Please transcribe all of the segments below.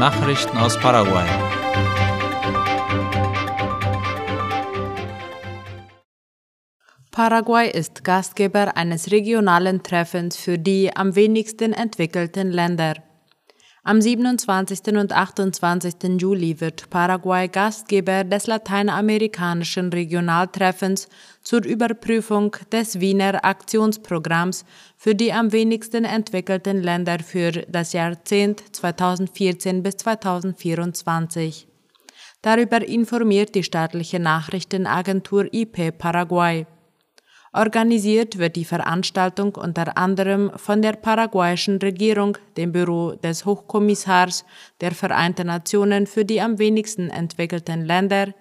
Nachrichten aus Paraguay. Paraguay ist Gastgeber eines regionalen Treffens für die am wenigsten entwickelten Länder. Am 27. und 28. Juli wird Paraguay Gastgeber des lateinamerikanischen Regionaltreffens zur Überprüfung des Wiener Aktionsprogramms für die am wenigsten entwickelten Länder für das Jahrzehnt 2014 bis 2024. Darüber informiert die staatliche Nachrichtenagentur IP Paraguay. Organisiert wird die Veranstaltung unter anderem von der paraguayischen Regierung, dem Büro des Hochkommissars der Vereinten Nationen für die am wenigsten entwickelten Länder,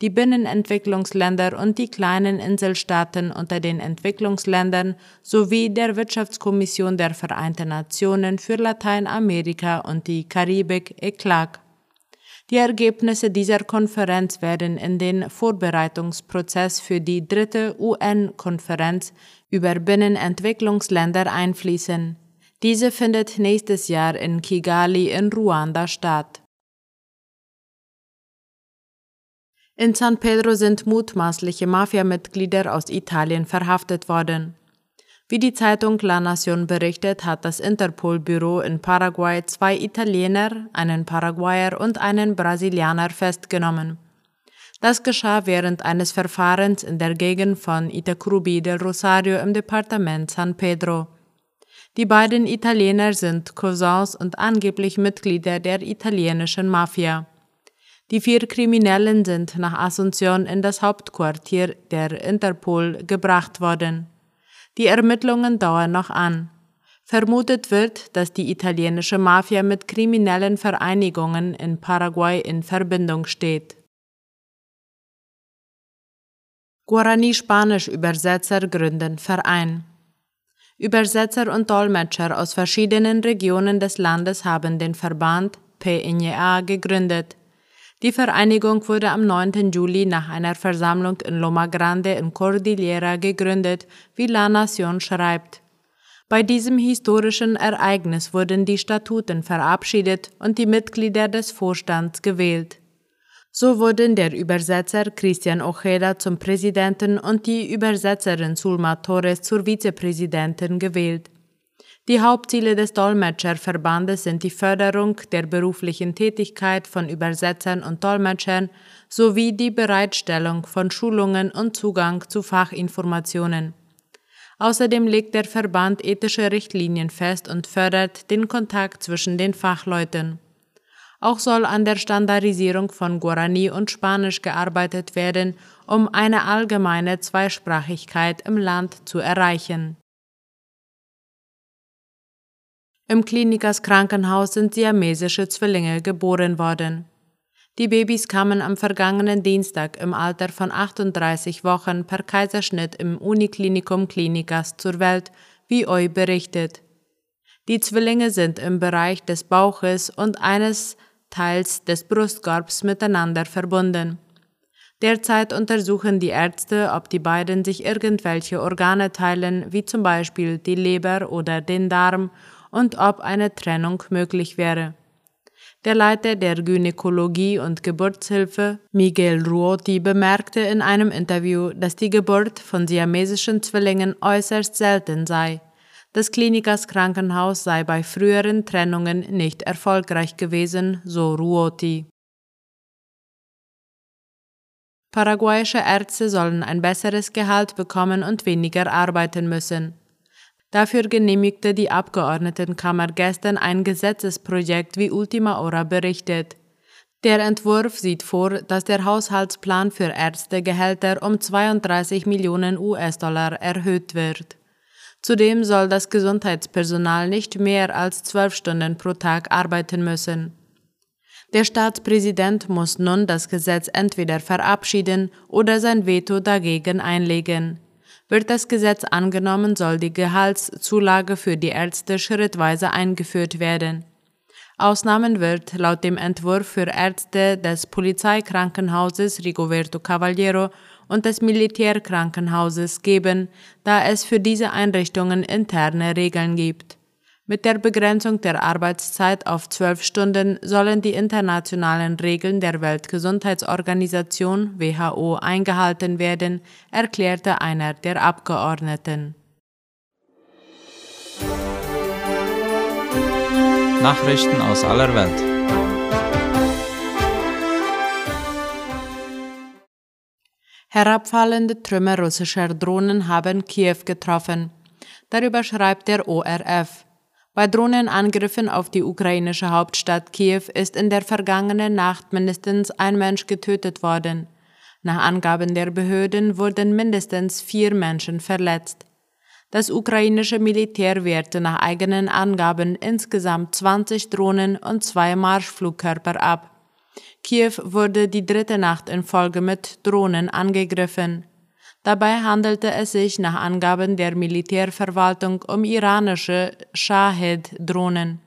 die Binnenentwicklungsländer und die kleinen Inselstaaten unter den Entwicklungsländern sowie der Wirtschaftskommission der Vereinten Nationen für Lateinamerika und die Karibik ECLAC. Die Ergebnisse dieser Konferenz werden in den Vorbereitungsprozess für die dritte UN-Konferenz über Binnenentwicklungsländer einfließen. Diese findet nächstes Jahr in Kigali in Ruanda statt. In San Pedro sind mutmaßliche Mafiamitglieder aus Italien verhaftet worden. Wie die Zeitung La Nación berichtet, hat das Interpol-Büro in Paraguay zwei Italiener, einen Paraguayer und einen Brasilianer festgenommen. Das geschah während eines Verfahrens in der Gegend von Itacrubi del Rosario im Departement San Pedro. Die beiden Italiener sind Cousins und angeblich Mitglieder der italienischen Mafia. Die vier Kriminellen sind nach Asunción in das Hauptquartier der Interpol gebracht worden. Die Ermittlungen dauern noch an. Vermutet wird, dass die italienische Mafia mit kriminellen Vereinigungen in Paraguay in Verbindung steht. Guarani-Spanisch-Übersetzer gründen Verein. Übersetzer und Dolmetscher aus verschiedenen Regionen des Landes haben den Verband PNA gegründet. Die Vereinigung wurde am 9. Juli nach einer Versammlung in Loma Grande in Cordillera gegründet, wie La Nación schreibt. Bei diesem historischen Ereignis wurden die Statuten verabschiedet und die Mitglieder des Vorstands gewählt. So wurden der Übersetzer Christian Ojeda zum Präsidenten und die Übersetzerin Sulma Torres zur Vizepräsidentin gewählt. Die Hauptziele des Dolmetscherverbandes sind die Förderung der beruflichen Tätigkeit von Übersetzern und Dolmetschern sowie die Bereitstellung von Schulungen und Zugang zu Fachinformationen. Außerdem legt der Verband ethische Richtlinien fest und fördert den Kontakt zwischen den Fachleuten. Auch soll an der Standardisierung von Guarani und Spanisch gearbeitet werden, um eine allgemeine Zweisprachigkeit im Land zu erreichen. Im Klinikas Krankenhaus sind siamesische Zwillinge geboren worden. Die Babys kamen am vergangenen Dienstag im Alter von 38 Wochen per Kaiserschnitt im Uniklinikum Klinikas zur Welt, wie OI berichtet. Die Zwillinge sind im Bereich des Bauches und eines Teils des Brustkorbs miteinander verbunden. Derzeit untersuchen die Ärzte, ob die beiden sich irgendwelche Organe teilen, wie zum Beispiel die Leber oder den Darm, und ob eine Trennung möglich wäre. Der Leiter der Gynäkologie und Geburtshilfe, Miguel Ruoti, bemerkte in einem Interview, dass die Geburt von siamesischen Zwillingen äußerst selten sei. Das Klinikas Krankenhaus sei bei früheren Trennungen nicht erfolgreich gewesen, so Ruoti. Paraguayische Ärzte sollen ein besseres Gehalt bekommen und weniger arbeiten müssen. Dafür genehmigte die Abgeordnetenkammer gestern ein Gesetzesprojekt, wie Ultima Ora berichtet. Der Entwurf sieht vor, dass der Haushaltsplan für Ärztegehälter um 32 Millionen US-Dollar erhöht wird. Zudem soll das Gesundheitspersonal nicht mehr als zwölf Stunden pro Tag arbeiten müssen. Der Staatspräsident muss nun das Gesetz entweder verabschieden oder sein Veto dagegen einlegen. Wird das Gesetz angenommen, soll die Gehaltszulage für die Ärzte schrittweise eingeführt werden. Ausnahmen wird laut dem Entwurf für Ärzte des Polizeikrankenhauses Rigoberto Cavaliero und des Militärkrankenhauses geben, da es für diese Einrichtungen interne Regeln gibt. Mit der Begrenzung der Arbeitszeit auf zwölf Stunden sollen die internationalen Regeln der Weltgesundheitsorganisation WHO eingehalten werden, erklärte einer der Abgeordneten. Nachrichten aus aller Welt. Herabfallende Trümmer russischer Drohnen haben Kiew getroffen. Darüber schreibt der ORF. Bei Drohnenangriffen auf die ukrainische Hauptstadt Kiew ist in der vergangenen Nacht mindestens ein Mensch getötet worden. Nach Angaben der Behörden wurden mindestens vier Menschen verletzt. Das ukrainische Militär wehrte nach eigenen Angaben insgesamt 20 Drohnen und zwei Marschflugkörper ab. Kiew wurde die dritte Nacht in Folge mit Drohnen angegriffen. Dabei handelte es sich nach Angaben der Militärverwaltung um iranische Shahed-Drohnen.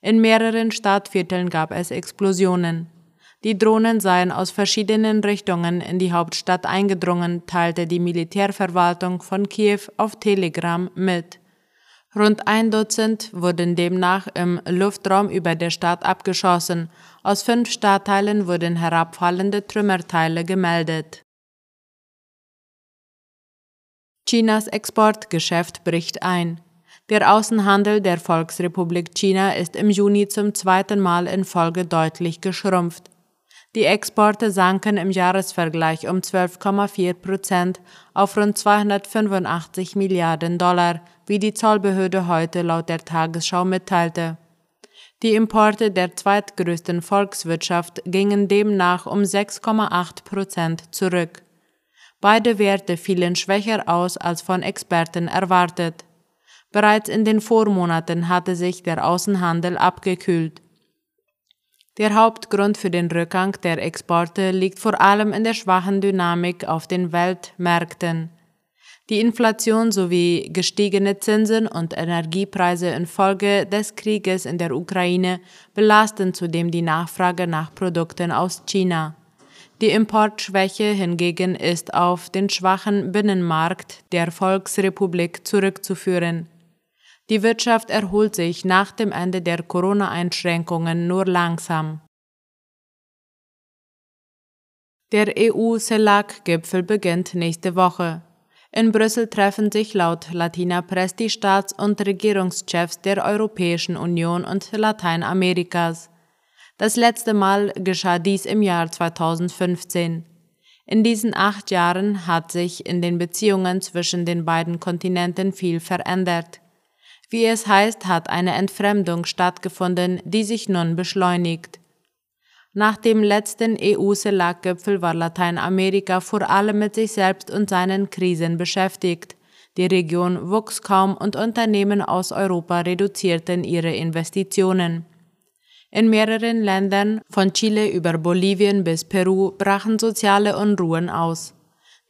In mehreren Stadtvierteln gab es Explosionen. Die Drohnen seien aus verschiedenen Richtungen in die Hauptstadt eingedrungen, teilte die Militärverwaltung von Kiew auf Telegram mit. Rund ein Dutzend wurden demnach im Luftraum über der Stadt abgeschossen. Aus fünf Stadtteilen wurden herabfallende Trümmerteile gemeldet. Chinas Exportgeschäft bricht ein. Der Außenhandel der Volksrepublik China ist im Juni zum zweiten Mal in Folge deutlich geschrumpft. Die Exporte sanken im Jahresvergleich um 12,4 Prozent auf rund 285 Milliarden Dollar, wie die Zollbehörde heute laut der Tagesschau mitteilte. Die Importe der zweitgrößten Volkswirtschaft gingen demnach um 6,8 Prozent zurück. Beide Werte fielen schwächer aus als von Experten erwartet. Bereits in den Vormonaten hatte sich der Außenhandel abgekühlt. Der Hauptgrund für den Rückgang der Exporte liegt vor allem in der schwachen Dynamik auf den Weltmärkten. Die Inflation sowie gestiegene Zinsen und Energiepreise infolge des Krieges in der Ukraine belasten zudem die Nachfrage nach Produkten aus China. Die Importschwäche hingegen ist auf den schwachen Binnenmarkt der Volksrepublik zurückzuführen. Die Wirtschaft erholt sich nach dem Ende der Corona-Einschränkungen nur langsam. Der EU-CELAC-Gipfel beginnt nächste Woche. In Brüssel treffen sich laut Latina Press die Staats- und Regierungschefs der Europäischen Union und Lateinamerikas. Das letzte Mal geschah dies im Jahr 2015. In diesen acht Jahren hat sich in den Beziehungen zwischen den beiden Kontinenten viel verändert. Wie es heißt, hat eine Entfremdung stattgefunden, die sich nun beschleunigt. Nach dem letzten EU-CELAC-Gipfel war Lateinamerika vor allem mit sich selbst und seinen Krisen beschäftigt. Die Region wuchs kaum und Unternehmen aus Europa reduzierten ihre Investitionen. In mehreren Ländern, von Chile über Bolivien bis Peru, brachen soziale Unruhen aus.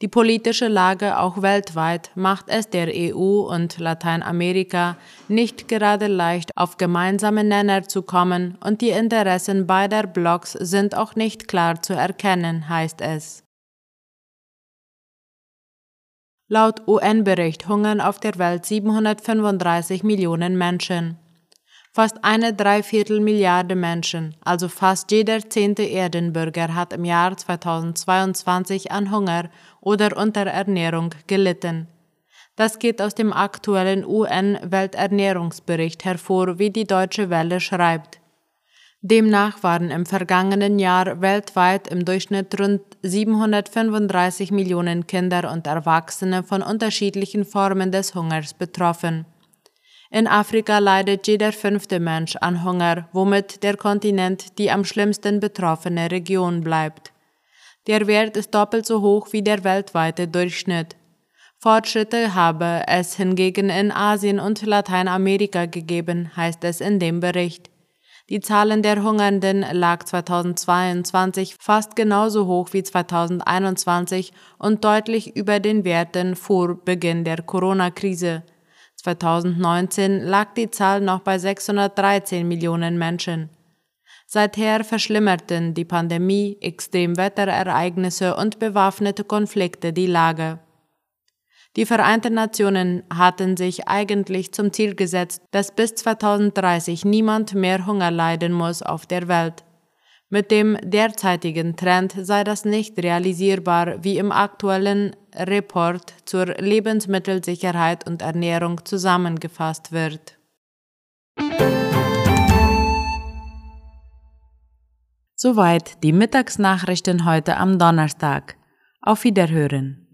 Die politische Lage auch weltweit macht es der EU und Lateinamerika nicht gerade leicht, auf gemeinsame Nenner zu kommen, und die Interessen beider Blocks sind auch nicht klar zu erkennen, heißt es. Laut UN-Bericht hungern auf der Welt 735 Millionen Menschen. Fast eine Dreiviertelmilliarde Menschen, also fast jeder zehnte Erdenbürger, hat im Jahr 2022 an Hunger oder Unterernährung gelitten. Das geht aus dem aktuellen UN-Welternährungsbericht hervor, wie die Deutsche Welle schreibt. Demnach waren im vergangenen Jahr weltweit im Durchschnitt rund 735 Millionen Kinder und Erwachsene von unterschiedlichen Formen des Hungers betroffen. In Afrika leidet jeder fünfte Mensch an Hunger, womit der Kontinent die am schlimmsten betroffene Region bleibt. Der Wert ist doppelt so hoch wie der weltweite Durchschnitt. Fortschritte habe es hingegen in Asien und Lateinamerika gegeben, heißt es in dem Bericht. Die Zahlen der Hungernden lag 2022 fast genauso hoch wie 2021 und deutlich über den Werten vor Beginn der Corona-Krise. 2019 lag die Zahl noch bei 613 Millionen Menschen. Seither verschlimmerten die Pandemie, Extremwetterereignisse und bewaffnete Konflikte die Lage. Die Vereinten Nationen hatten sich eigentlich zum Ziel gesetzt, dass bis 2030 niemand mehr Hunger leiden muss auf der Welt. Mit dem derzeitigen Trend sei das nicht realisierbar, wie im aktuellen Report zur Lebensmittelsicherheit und Ernährung zusammengefasst wird. Soweit die Mittagsnachrichten heute am Donnerstag. Auf Wiederhören.